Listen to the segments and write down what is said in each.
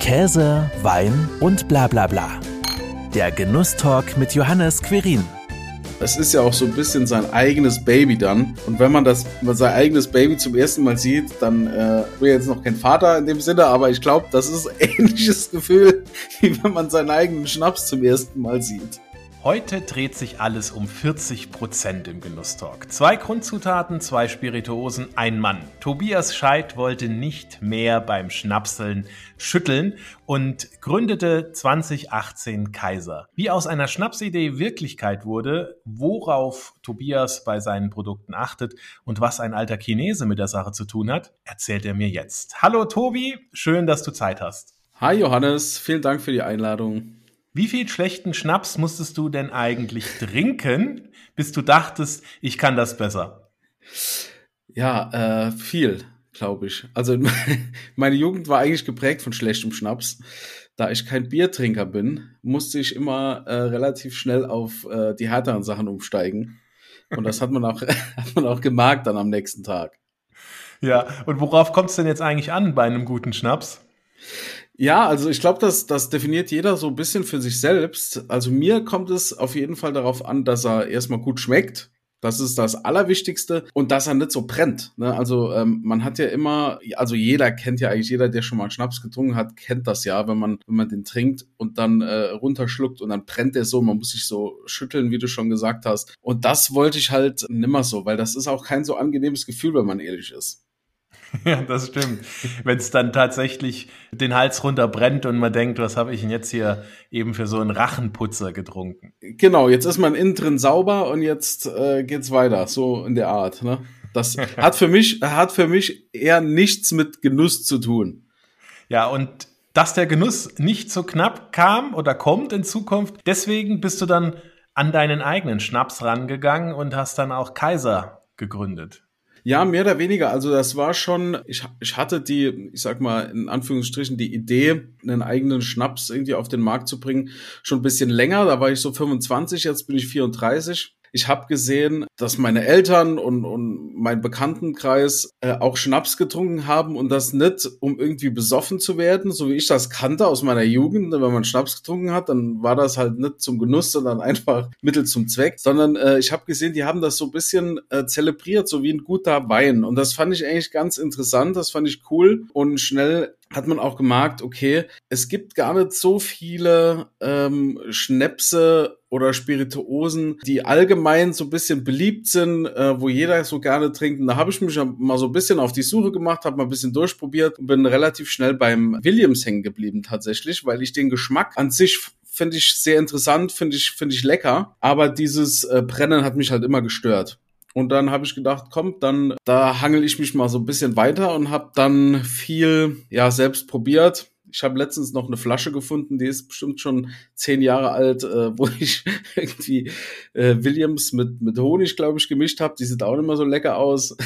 Käse, Wein und bla bla bla. Der Genusstalk mit Johannes Querin. Es ist ja auch so ein bisschen sein eigenes Baby dann. Und wenn man das sein eigenes Baby zum ersten Mal sieht, dann äh, bin jetzt noch kein Vater in dem Sinne, aber ich glaube, das ist ein ähnliches Gefühl, wie wenn man seinen eigenen Schnaps zum ersten Mal sieht. Heute dreht sich alles um 40% im Genusstalk. Zwei Grundzutaten, zwei Spirituosen, ein Mann. Tobias Scheid wollte nicht mehr beim Schnapseln schütteln und gründete 2018 Kaiser. Wie aus einer Schnapsidee Wirklichkeit wurde, worauf Tobias bei seinen Produkten achtet und was ein alter Chinese mit der Sache zu tun hat, erzählt er mir jetzt. Hallo Tobi, schön, dass du Zeit hast. Hi Johannes, vielen Dank für die Einladung. Wie viel schlechten Schnaps musstest du denn eigentlich trinken, bis du dachtest, ich kann das besser? Ja, äh, viel, glaube ich. Also meine Jugend war eigentlich geprägt von schlechtem Schnaps. Da ich kein Biertrinker bin, musste ich immer äh, relativ schnell auf äh, die härteren Sachen umsteigen. Und das hat man auch, hat man auch gemerkt dann am nächsten Tag. Ja, und worauf kommt es denn jetzt eigentlich an bei einem guten Schnaps? Ja, also ich glaube, das, das definiert jeder so ein bisschen für sich selbst. Also mir kommt es auf jeden Fall darauf an, dass er erstmal gut schmeckt. Das ist das Allerwichtigste und dass er nicht so brennt. Ne? Also ähm, man hat ja immer, also jeder kennt ja eigentlich jeder, der schon mal Schnaps getrunken hat, kennt das ja, wenn man wenn man den trinkt und dann äh, runterschluckt und dann brennt der so, man muss sich so schütteln, wie du schon gesagt hast. Und das wollte ich halt nimmer so, weil das ist auch kein so angenehmes Gefühl, wenn man ehrlich ist. Ja, das stimmt. Wenn es dann tatsächlich den Hals runter brennt und man denkt, was habe ich denn jetzt hier eben für so einen Rachenputzer getrunken? Genau, jetzt ist man innen drin sauber und jetzt äh, geht's weiter, so in der Art. Ne? Das hat für mich hat für mich eher nichts mit Genuss zu tun. Ja, und dass der Genuss nicht so knapp kam oder kommt in Zukunft, deswegen bist du dann an deinen eigenen Schnaps rangegangen und hast dann auch Kaiser gegründet. Ja, mehr oder weniger. Also das war schon, ich, ich hatte die, ich sag mal, in Anführungsstrichen die Idee, einen eigenen Schnaps irgendwie auf den Markt zu bringen, schon ein bisschen länger. Da war ich so 25, jetzt bin ich 34 ich habe gesehen, dass meine Eltern und, und mein Bekanntenkreis äh, auch Schnaps getrunken haben und das nicht, um irgendwie besoffen zu werden, so wie ich das kannte aus meiner Jugend. Wenn man Schnaps getrunken hat, dann war das halt nicht zum Genuss, sondern einfach Mittel zum Zweck. Sondern äh, ich habe gesehen, die haben das so ein bisschen äh, zelebriert, so wie ein guter Wein. Und das fand ich eigentlich ganz interessant, das fand ich cool. Und schnell hat man auch gemerkt, okay, es gibt gar nicht so viele ähm, Schnäpse oder Spirituosen, die allgemein so ein bisschen beliebt sind, äh, wo jeder so gerne trinkt. Und da habe ich mich mal so ein bisschen auf die Suche gemacht, habe mal ein bisschen durchprobiert und bin relativ schnell beim Williams hängen geblieben tatsächlich, weil ich den Geschmack an sich finde ich sehr interessant, finde ich finde ich lecker, aber dieses äh, Brennen hat mich halt immer gestört. Und dann habe ich gedacht, komm, dann da hangel ich mich mal so ein bisschen weiter und habe dann viel ja selbst probiert. Ich habe letztens noch eine Flasche gefunden, die ist bestimmt schon zehn Jahre alt, äh, wo ich irgendwie äh, Williams mit mit Honig, glaube ich, gemischt habe. Die sieht auch nicht mehr so lecker aus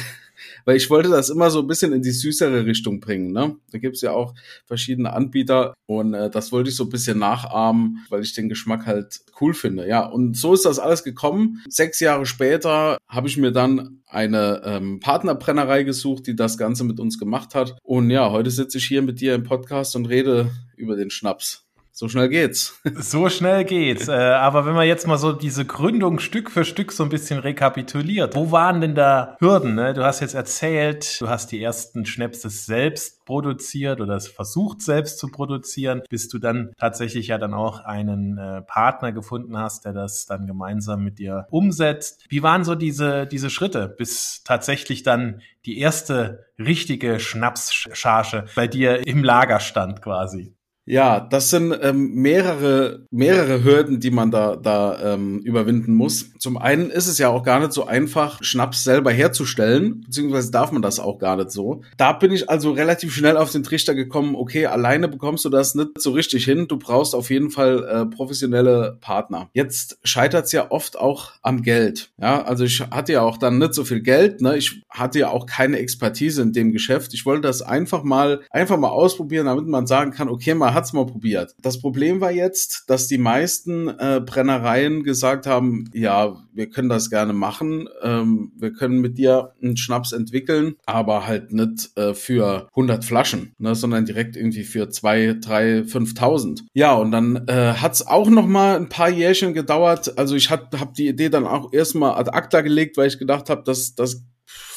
weil ich wollte das immer so ein bisschen in die süßere Richtung bringen. Ne? Da gibt's ja auch verschiedene Anbieter und äh, das wollte ich so ein bisschen nachahmen, weil ich den Geschmack halt cool finde. Ja, und so ist das alles gekommen. Sechs Jahre später habe ich mir dann eine ähm, Partnerbrennerei gesucht, die das Ganze mit uns gemacht hat. Und ja, heute sitze ich hier mit dir im Podcast und rede über den Schnaps. So schnell geht's. So schnell geht's. Äh, aber wenn man jetzt mal so diese Gründung Stück für Stück so ein bisschen rekapituliert, wo waren denn da Hürden? Ne? Du hast jetzt erzählt, du hast die ersten Schnäpse selbst produziert oder es versucht selbst zu produzieren, bis du dann tatsächlich ja dann auch einen äh, Partner gefunden hast, der das dann gemeinsam mit dir umsetzt. Wie waren so diese, diese Schritte, bis tatsächlich dann die erste richtige Schnapscharge bei dir im Lager stand quasi? Ja, das sind ähm, mehrere, mehrere Hürden, die man da, da ähm, überwinden muss. Zum einen ist es ja auch gar nicht so einfach, Schnaps selber herzustellen, beziehungsweise darf man das auch gar nicht so. Da bin ich also relativ schnell auf den Trichter gekommen, okay, alleine bekommst du das nicht so richtig hin. Du brauchst auf jeden Fall äh, professionelle Partner. Jetzt scheitert es ja oft auch am Geld. Ja, also ich hatte ja auch dann nicht so viel Geld, ne? Ich hatte ja auch keine Expertise in dem Geschäft. Ich wollte das einfach mal, einfach mal ausprobieren, damit man sagen kann, okay, man hat's mal probiert. Das Problem war jetzt, dass die meisten äh, Brennereien gesagt haben, ja, wir können das gerne machen, ähm, wir können mit dir einen Schnaps entwickeln, aber halt nicht äh, für 100 Flaschen, ne, sondern direkt irgendwie für zwei, drei, 5.000. Ja, und dann äh, hat's auch noch mal ein paar Jährchen gedauert. Also ich habe hab die Idee dann auch erstmal ad acta gelegt, weil ich gedacht habe, dass das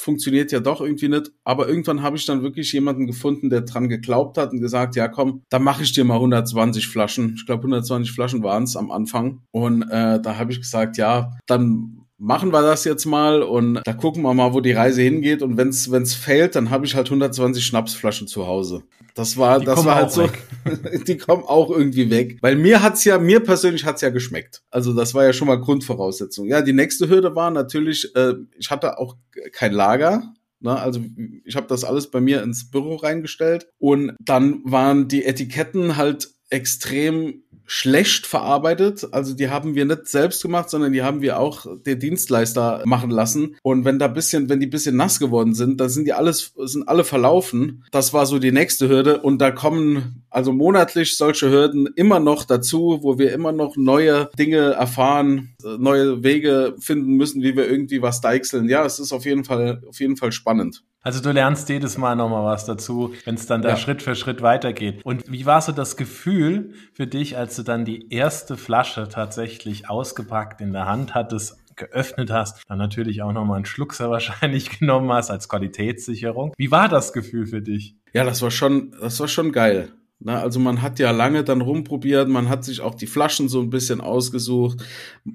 funktioniert ja doch irgendwie nicht. Aber irgendwann habe ich dann wirklich jemanden gefunden, der dran geglaubt hat und gesagt, ja komm, da mache ich dir mal 120 Flaschen. Ich glaube 120 Flaschen waren es am Anfang. Und äh, da habe ich gesagt, ja, dann machen wir das jetzt mal und da gucken wir mal, wo die Reise hingeht. Und wenn's wenn's fällt, dann habe ich halt 120 Schnapsflaschen zu Hause. Das war, die das war halt so. die kommen auch irgendwie weg. Weil mir hat's ja, mir persönlich hat's ja geschmeckt. Also das war ja schon mal Grundvoraussetzung. Ja, die nächste Hürde war natürlich, äh, ich hatte auch kein Lager. Ne, also ich habe das alles bei mir ins Büro reingestellt und dann waren die Etiketten halt extrem schlecht verarbeitet. Also die haben wir nicht selbst gemacht, sondern die haben wir auch der Dienstleister machen lassen. Und wenn da bisschen, wenn die bisschen nass geworden sind, dann sind die alles, sind alle verlaufen. Das war so die nächste Hürde. Und da kommen also monatlich solche Hürden immer noch dazu, wo wir immer noch neue Dinge erfahren, neue Wege finden müssen, wie wir irgendwie was deichseln. Ja, es ist auf jeden Fall, auf jeden Fall spannend. Also du lernst jedes Mal nochmal was dazu, wenn es dann da ja. Schritt für Schritt weitergeht. Und wie war so das Gefühl für dich, als du dann die erste Flasche tatsächlich ausgepackt in der Hand hattest, geöffnet hast, dann natürlich auch nochmal einen Schluck sehr wahrscheinlich genommen hast als Qualitätssicherung. Wie war das Gefühl für dich? Ja, das war schon, das war schon geil. Na, also man hat ja lange dann rumprobiert, man hat sich auch die Flaschen so ein bisschen ausgesucht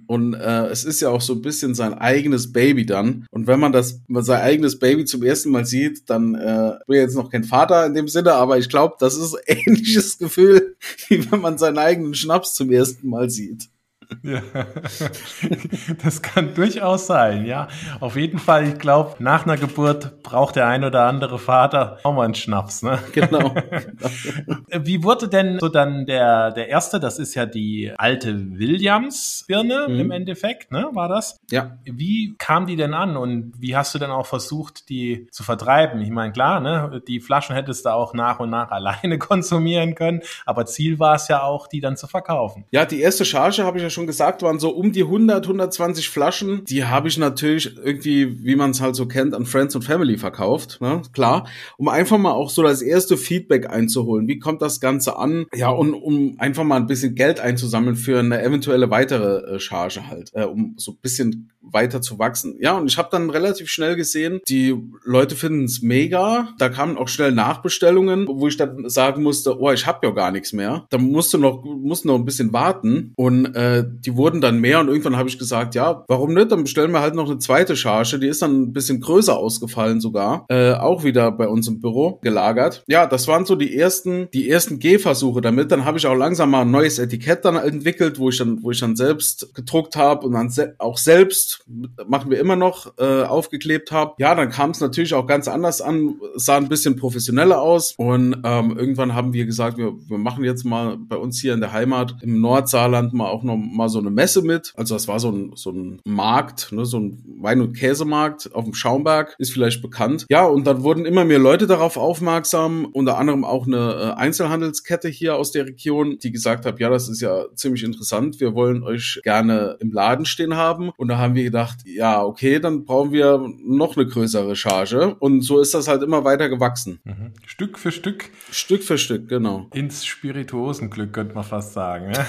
und äh, es ist ja auch so ein bisschen sein eigenes Baby dann. Und wenn man das sein eigenes Baby zum ersten Mal sieht, dann äh, bin jetzt noch kein Vater in dem Sinne, aber ich glaube, das ist ähnliches Gefühl, wie wenn man seinen eigenen Schnaps zum ersten Mal sieht. Ja, das kann durchaus sein, ja. Auf jeden Fall, ich glaube, nach einer Geburt braucht der ein oder andere Vater auch mal einen Schnaps, ne? Genau. Wie wurde denn so dann der, der erste, das ist ja die alte Williams-Birne mhm. im Endeffekt, ne? War das? Ja. Wie kam die denn an und wie hast du denn auch versucht, die zu vertreiben? Ich meine, klar, ne? Die Flaschen hättest du auch nach und nach alleine konsumieren können, aber Ziel war es ja auch, die dann zu verkaufen. Ja, die erste Charge habe ich ja schon gesagt, waren so um die 100, 120 Flaschen. Die habe ich natürlich irgendwie, wie man es halt so kennt, an Friends und Family verkauft. Ne? Klar, um einfach mal auch so das erste Feedback einzuholen. Wie kommt das Ganze an? Ja, und um einfach mal ein bisschen Geld einzusammeln für eine eventuelle weitere äh, Charge halt, äh, um so ein bisschen weiter zu wachsen. Ja, und ich habe dann relativ schnell gesehen, die Leute finden es mega. Da kamen auch schnell Nachbestellungen, wo ich dann sagen musste, oh, ich habe ja gar nichts mehr. Da musst du noch, musst noch ein bisschen warten. Und äh, die wurden dann mehr und irgendwann habe ich gesagt, ja, warum nicht? Dann bestellen wir halt noch eine zweite Charge. Die ist dann ein bisschen größer ausgefallen sogar. Äh, auch wieder bei uns im Büro gelagert. Ja, das waren so die ersten, die ersten Gehversuche damit. Dann habe ich auch langsam mal ein neues Etikett dann entwickelt, wo ich dann, wo ich dann selbst gedruckt habe und dann se auch selbst, machen wir immer noch, äh, aufgeklebt habe. Ja, dann kam es natürlich auch ganz anders an, sah ein bisschen professioneller aus und ähm, irgendwann haben wir gesagt, wir, wir machen jetzt mal bei uns hier in der Heimat im Nordsaarland mal auch noch mal so eine Messe mit. Also das war so ein, so ein Markt, ne, so ein Wein- und Käsemarkt auf dem Schaumberg, ist vielleicht bekannt. Ja, und dann wurden immer mehr Leute darauf aufmerksam, unter anderem auch eine äh, Einzelhandelskette hier aus der Region, die gesagt hat, ja, das ist ja ziemlich interessant, wir wollen euch gerne im Laden stehen haben. Und da haben wir gedacht, ja, okay, dann brauchen wir noch eine größere Charge. Und so ist das halt immer weiter gewachsen. Mhm. Stück für Stück. Stück für Stück, genau. Ins Spirituosenglück, könnte man fast sagen.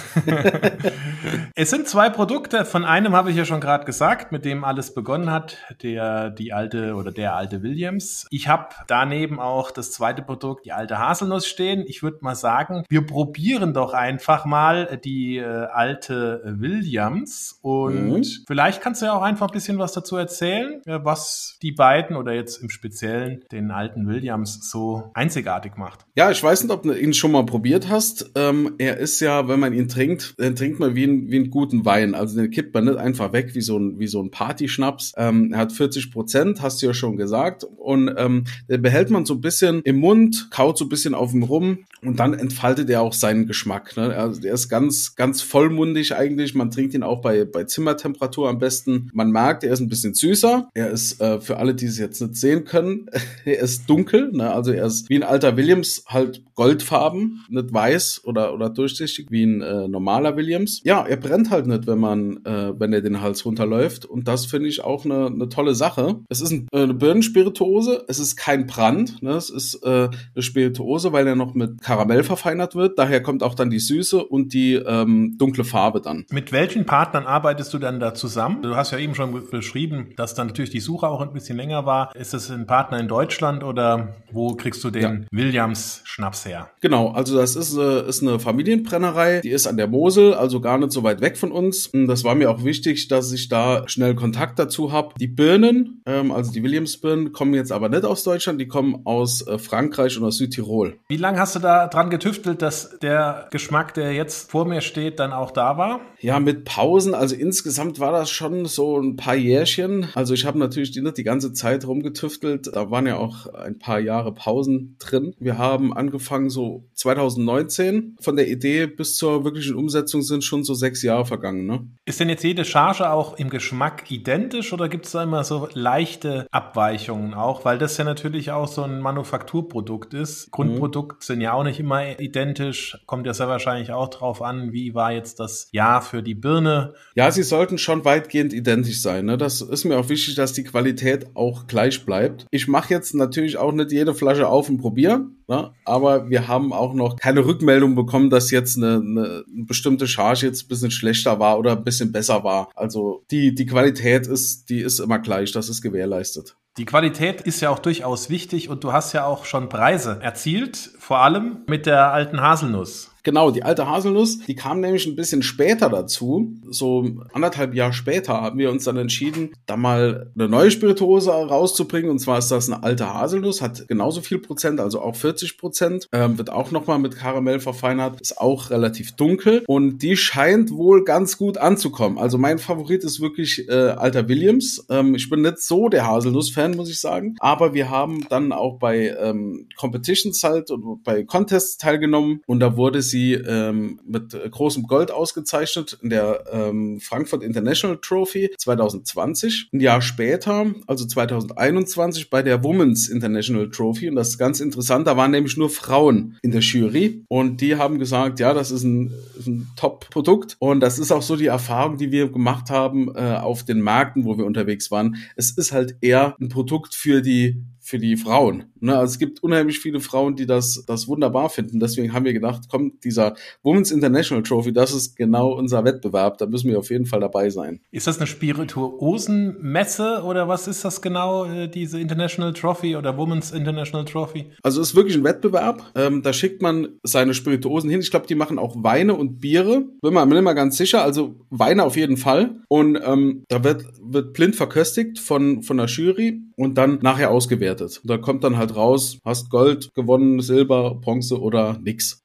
Es sind zwei Produkte. Von einem habe ich ja schon gerade gesagt, mit dem alles begonnen hat, der die alte oder der alte Williams. Ich habe daneben auch das zweite Produkt, die alte Haselnuss stehen. Ich würde mal sagen, wir probieren doch einfach mal die äh, alte Williams und mhm. vielleicht kannst du ja auch einfach ein bisschen was dazu erzählen, was die beiden oder jetzt im Speziellen den alten Williams so einzigartig macht. Ja, ich weiß nicht, ob du ihn schon mal probiert hast. Ähm, er ist ja, wenn man ihn trinkt, dann trinkt man wie ein, wie einen guten Wein. Also den kippt man nicht einfach weg wie so ein, wie so ein Partyschnaps. Ähm, er hat 40 Prozent, hast du ja schon gesagt. Und ähm, den behält man so ein bisschen im Mund, kaut so ein bisschen auf dem rum und dann entfaltet er auch seinen Geschmack. Ne? Also der ist ganz, ganz vollmundig eigentlich. Man trinkt ihn auch bei, bei Zimmertemperatur am besten beobachten. Man merkt, er ist ein bisschen süßer. Er ist, äh, für alle, die es jetzt nicht sehen können, er ist dunkel. Ne? Also er ist wie ein alter Williams, halt goldfarben, nicht weiß oder, oder durchsichtig wie ein äh, normaler Williams. Ja, er brennt halt nicht, wenn man, äh, wenn er den Hals runterläuft. Und das finde ich auch eine, eine tolle Sache. Es ist ein, äh, eine Birnenspirituose. Es ist kein Brand. Ne? Es ist äh, eine Spirituose, weil er noch mit Karamell verfeinert wird. Daher kommt auch dann die Süße und die ähm, dunkle Farbe dann. Mit welchen Partnern arbeitest du dann da zusammen? Du hast ja eben schon beschrieben, dass dann natürlich die Suche auch ein bisschen länger war. Ist es ein Partner in Deutschland oder wo kriegst du den ja. Williams Schnaps her? Genau, also das ist, äh, ist eine Familienbrennerei, die ist an der Mosel, also gar nicht so weit weg von uns. Das war mir auch wichtig, dass ich da schnell Kontakt dazu habe. Die Birnen, ähm, also die Williams Birnen, kommen jetzt aber nicht aus Deutschland, die kommen aus äh, Frankreich und aus Südtirol. Wie lange hast du da dran getüftelt, dass der Geschmack, der jetzt vor mir steht, dann auch da war? Ja, mit Pausen. Also insgesamt war das schon so ein paar Jährchen. Also ich habe natürlich die, nicht die ganze Zeit rumgetüftelt. Da waren ja auch ein paar Jahre Pausen drin. Wir haben angefangen so 2019. Von der Idee bis zur wirklichen Umsetzung sind schon so sechs Jahre vergangen. Ne? Ist denn jetzt jede Charge auch im Geschmack identisch oder gibt es da immer so leichte Abweichungen auch? Weil das ja natürlich auch so ein Manufakturprodukt ist. Grundprodukt mhm. sind ja auch nicht immer identisch. Kommt ja sehr wahrscheinlich auch drauf an, wie war jetzt das Jahr für die Birne. Ja, sie sollten schon weitgehend identisch sein. Ne? Das ist mir auch wichtig, dass die Qualität auch gleich bleibt. Ich mache jetzt natürlich auch nicht jede Flasche auf und probiere, ne? aber wir haben auch noch keine Rückmeldung bekommen, dass jetzt eine, eine, bestimmte Charge jetzt ein bisschen schlechter war oder ein bisschen besser war. Also die, die Qualität ist, die ist immer gleich, das ist gewährleistet. Die Qualität ist ja auch durchaus wichtig und du hast ja auch schon Preise erzielt, vor allem mit der alten Haselnuss. Genau, die alte Haselnuss, die kam nämlich ein bisschen später dazu. So anderthalb Jahre später haben wir uns dann entschieden, da mal eine neue Spirituose rauszubringen. Und zwar ist das eine alte Haselnuss, hat genauso viel Prozent, also auch 40 Prozent. Ähm, wird auch nochmal mit Karamell verfeinert, ist auch relativ dunkel. Und die scheint wohl ganz gut anzukommen. Also mein Favorit ist wirklich äh, alter Williams. Ähm, ich bin nicht so der Haselnuss-Fan, muss ich sagen. Aber wir haben dann auch bei ähm, Competitions halt und bei Contests teilgenommen. Und da wurde sie sie ähm, mit großem Gold ausgezeichnet in der ähm, Frankfurt International Trophy 2020. Ein Jahr später, also 2021, bei der Women's International Trophy. Und das ist ganz interessant, da waren nämlich nur Frauen in der Jury. Und die haben gesagt, ja, das ist ein, ein Top-Produkt. Und das ist auch so die Erfahrung, die wir gemacht haben äh, auf den Märkten, wo wir unterwegs waren. Es ist halt eher ein Produkt für die für die Frauen. Ne? Also es gibt unheimlich viele Frauen, die das, das wunderbar finden. Deswegen haben wir gedacht, komm, dieser Women's International Trophy, das ist genau unser Wettbewerb. Da müssen wir auf jeden Fall dabei sein. Ist das eine Spirituosenmesse oder was ist das genau, äh, diese International Trophy oder Women's International Trophy? Also es ist wirklich ein Wettbewerb. Ähm, da schickt man seine Spirituosen hin. Ich glaube, die machen auch Weine und Biere. Bin mir nicht mal ganz sicher. Also Weine auf jeden Fall. Und ähm, da wird, wird blind verköstigt von, von der Jury und dann nachher ausgewertet. Und da kommt dann halt raus, hast Gold gewonnen, Silber, Bronze oder nix.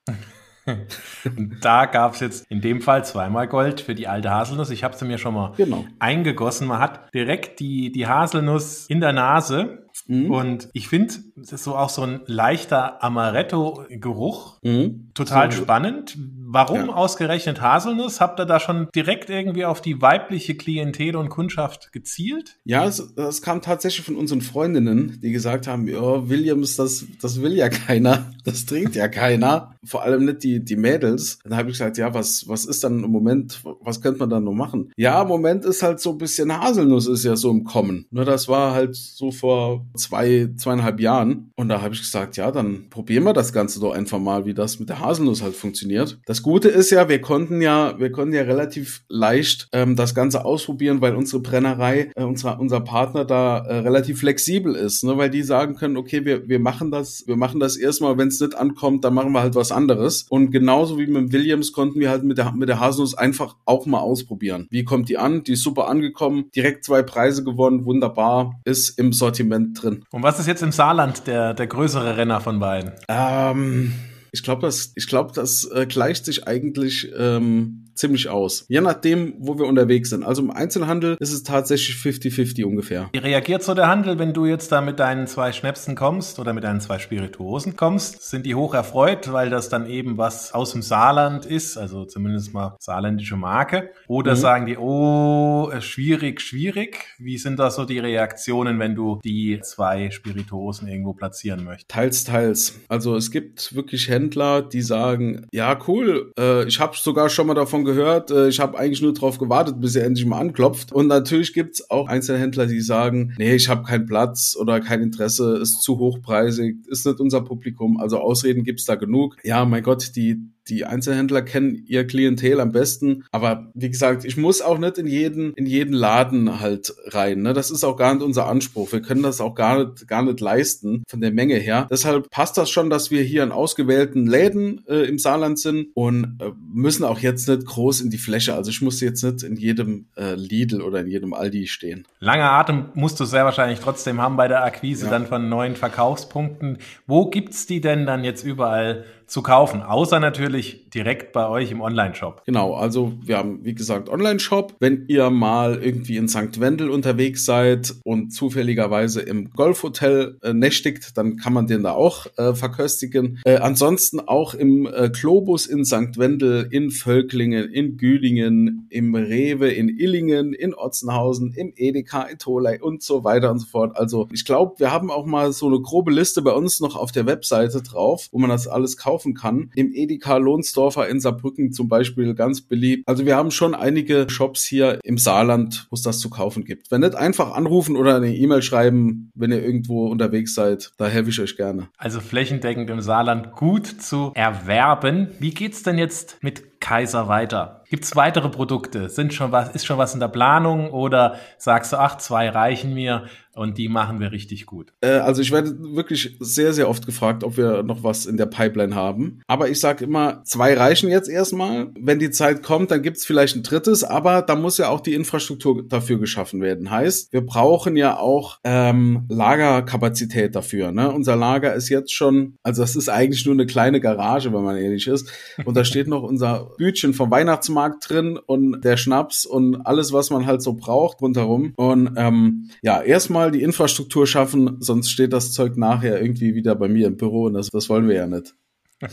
Und da gab es jetzt in dem Fall zweimal Gold für die alte Haselnuss. Ich habe sie mir schon mal genau. eingegossen. Man hat direkt die, die Haselnuss in der Nase Mhm. Und ich finde, es ist so auch so ein leichter Amaretto-Geruch. Mhm. Total so. spannend. Warum ja. ausgerechnet Haselnuss? Habt ihr da schon direkt irgendwie auf die weibliche Klientel und Kundschaft gezielt? Ja, es, das kam tatsächlich von unseren Freundinnen, die gesagt haben, ja, Williams, das, das will ja keiner, das trinkt ja keiner, vor allem nicht die, die Mädels. Dann habe ich gesagt, ja, was, was ist dann im Moment, was könnte man dann noch machen? Ja, im Moment ist halt so ein bisschen Haselnuss ist ja so im Kommen. Nur das war halt so vor zwei, zweieinhalb Jahren. Und da habe ich gesagt, ja, dann probieren wir das Ganze doch einfach mal, wie das mit der Haselnuss halt funktioniert. Das Gute ist ja, wir konnten ja, wir konnten ja relativ leicht ähm, das Ganze ausprobieren, weil unsere Brennerei, äh, unser, unser Partner da äh, relativ flexibel ist, ne? weil die sagen können, okay, wir, wir machen das, wir machen das erstmal, wenn es nicht ankommt, dann machen wir halt was anderes. Und genauso wie mit Williams konnten wir halt mit der, mit der Haselnuss einfach auch mal ausprobieren. Wie kommt die an? Die ist super angekommen, direkt zwei Preise gewonnen, wunderbar, ist im Sortiment drin. Und was ist jetzt im Saarland der, der größere Renner von beiden? Ähm, Ich glaube, das, ich glaube, das äh, gleicht sich eigentlich ähm, ziemlich aus. Je nachdem, wo wir unterwegs sind. Also im Einzelhandel ist es tatsächlich 50-50 ungefähr. Wie reagiert so der Handel, wenn du jetzt da mit deinen zwei Schnäpsen kommst oder mit deinen zwei Spirituosen kommst? Sind die hoch erfreut, weil das dann eben was aus dem Saarland ist, also zumindest mal saarländische Marke? Oder mhm. sagen die, oh, schwierig, schwierig? Wie sind da so die Reaktionen, wenn du die zwei Spirituosen irgendwo platzieren möchtest? Teils, teils. Also es gibt wirklich Händler, die sagen, ja cool, äh, ich habe sogar schon mal davon gehört. Äh, ich habe eigentlich nur darauf gewartet, bis er endlich mal anklopft. Und natürlich gibt's auch Einzelhändler, die sagen, nee, ich habe keinen Platz oder kein Interesse, ist zu hochpreisig, ist nicht unser Publikum. Also Ausreden gibt's da genug. Ja, mein Gott, die die Einzelhändler kennen ihr Klientel am besten. Aber wie gesagt, ich muss auch nicht in jeden, in jeden Laden halt rein. Ne? Das ist auch gar nicht unser Anspruch. Wir können das auch gar nicht, gar nicht leisten von der Menge her. Deshalb passt das schon, dass wir hier in ausgewählten Läden äh, im Saarland sind und äh, müssen auch jetzt nicht groß in die Fläche. Also ich muss jetzt nicht in jedem äh, Lidl oder in jedem Aldi stehen. Langer Atem musst du sehr wahrscheinlich trotzdem haben bei der Akquise ja. dann von neuen Verkaufspunkten. Wo gibt's die denn dann jetzt überall zu kaufen, außer natürlich natürlich direkt bei euch im Online-Shop. Genau, also wir haben, wie gesagt, Online-Shop. Wenn ihr mal irgendwie in St. Wendel unterwegs seid und zufälligerweise im Golfhotel äh, nächtigt, dann kann man den da auch äh, verköstigen. Äh, ansonsten auch im äh, Globus in St. Wendel, in Völklingen, in Güdingen, im Rewe, in Illingen, in Otzenhausen, im Edeka, in Tolai und so weiter und so fort. Also ich glaube, wir haben auch mal so eine grobe Liste bei uns noch auf der Webseite drauf, wo man das alles kaufen kann. Im Edeka Lohnsdorfer in Saarbrücken zum Beispiel ganz beliebt. Also wir haben schon einige Shops hier im Saarland, wo es das zu kaufen gibt. Wenn nicht, einfach anrufen oder eine E-Mail schreiben, wenn ihr irgendwo unterwegs seid. Da helfe ich euch gerne. Also flächendeckend im Saarland gut zu erwerben. Wie geht's denn jetzt mit Kaiser weiter? Gibt es weitere Produkte? Sind schon was, ist schon was in der Planung oder sagst du, ach, zwei reichen mir und die machen wir richtig gut? Äh, also ich werde wirklich sehr, sehr oft gefragt, ob wir noch was in der Pipeline haben. Aber ich sage immer, zwei reichen jetzt erstmal. Wenn die Zeit kommt, dann gibt es vielleicht ein drittes, aber da muss ja auch die Infrastruktur dafür geschaffen werden. Heißt, wir brauchen ja auch ähm, Lagerkapazität dafür. Ne? Unser Lager ist jetzt schon, also das ist eigentlich nur eine kleine Garage, wenn man ehrlich ist. Und da steht noch unser Bütchen vom Weihnachtsmarkt drin und der Schnaps und alles, was man halt so braucht rundherum. Und ähm, ja, erstmal die Infrastruktur schaffen, sonst steht das Zeug nachher irgendwie wieder bei mir im Büro und das, das wollen wir ja nicht.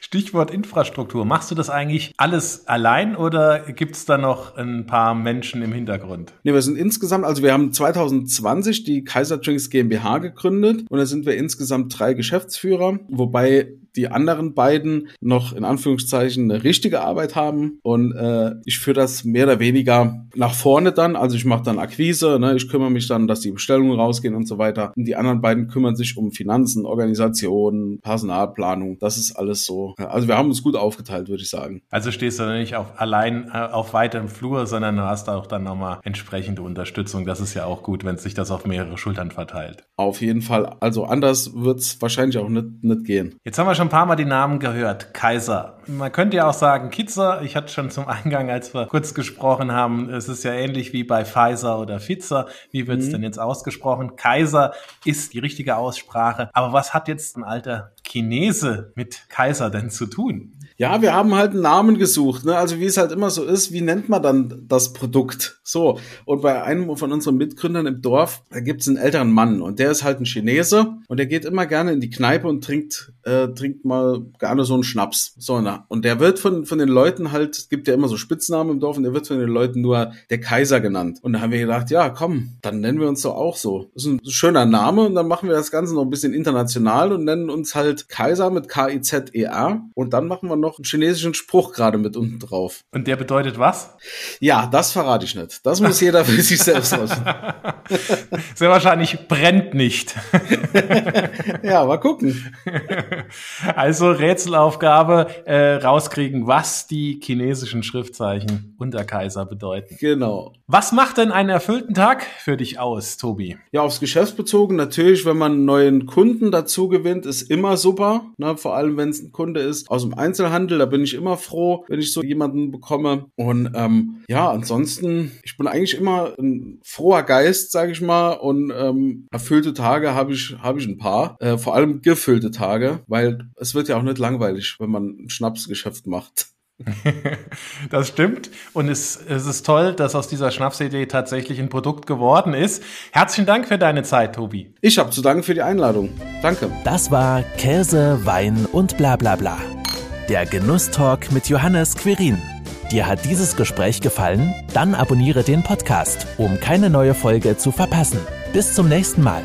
Stichwort Infrastruktur. Machst du das eigentlich alles allein oder gibt es da noch ein paar Menschen im Hintergrund? Nee, wir sind insgesamt, also wir haben 2020 die Kaiser Drinks GmbH gegründet und da sind wir insgesamt drei Geschäftsführer, wobei die anderen beiden noch in Anführungszeichen eine richtige Arbeit haben und äh, ich führe das mehr oder weniger nach vorne dann. Also ich mache dann Akquise, ne? ich kümmere mich dann, dass die Bestellungen rausgehen und so weiter. Und die anderen beiden kümmern sich um Finanzen, Organisation, Personalplanung. Das ist alles so. Also wir haben uns gut aufgeteilt, würde ich sagen. Also stehst du nicht auf, allein äh, auf weitem Flur, sondern du hast auch dann nochmal entsprechende Unterstützung. Das ist ja auch gut, wenn sich das auf mehrere Schultern verteilt. Auf jeden Fall. Also anders wird es wahrscheinlich auch nicht, nicht gehen. Jetzt haben wir schon ein paar Mal die Namen gehört. Kaiser. Man könnte ja auch sagen Kitzer. Ich hatte schon zum Eingang, als wir kurz gesprochen haben, es ist ja ähnlich wie bei Pfizer oder Pfizer. Wie wird es mhm. denn jetzt ausgesprochen? Kaiser ist die richtige Aussprache. Aber was hat jetzt ein alter Chinese mit Kaiser denn zu tun? Ja, wir haben halt einen Namen gesucht, ne? Also wie es halt immer so ist, wie nennt man dann das Produkt? So. Und bei einem von unseren Mitgründern im Dorf, da gibt's einen älteren Mann und der ist halt ein Chinese und der geht immer gerne in die Kneipe und trinkt, äh, trinkt mal gerne so einen Schnaps. So, na. Und der wird von, von den Leuten halt, es gibt ja immer so Spitznamen im Dorf und der wird von den Leuten nur der Kaiser genannt. Und da haben wir gedacht, ja, komm, dann nennen wir uns doch auch so. Das ist ein schöner Name und dann machen wir das Ganze noch ein bisschen international und nennen uns halt Kaiser mit K-I-Z-E-R und dann machen wir noch einen chinesischen Spruch gerade mit unten drauf. Und der bedeutet was? Ja, das verrate ich nicht. Das muss jeder für sich selbst wissen. Sehr wahrscheinlich brennt nicht. ja, mal gucken. Also Rätselaufgabe, äh, rauskriegen, was die chinesischen Schriftzeichen unter Kaiser bedeuten. Genau. Was macht denn einen erfüllten Tag für dich aus, Tobi? Ja, aufs Geschäft bezogen natürlich, wenn man neuen Kunden dazu gewinnt, ist immer super, ne? vor allem wenn es ein Kunde ist aus dem Einzelhandel, da bin ich immer froh, wenn ich so jemanden bekomme. Und ähm, ja, ansonsten, ich bin eigentlich immer ein froher Geist, sage ich mal, und ähm, erfüllte Tage habe ich, hab ich ein paar, äh, vor allem gefüllte Tage, weil es wird ja auch nicht langweilig, wenn man ein Schnapsgeschäft macht. das stimmt. Und es, es ist toll, dass aus dieser Schnapsidee tatsächlich ein Produkt geworden ist. Herzlichen Dank für deine Zeit, Tobi. Ich habe zu danken für die Einladung. Danke. Das war Käse, Wein und bla bla bla. Der Genusstalk mit Johannes Quirin. Dir hat dieses Gespräch gefallen? Dann abonniere den Podcast, um keine neue Folge zu verpassen. Bis zum nächsten Mal.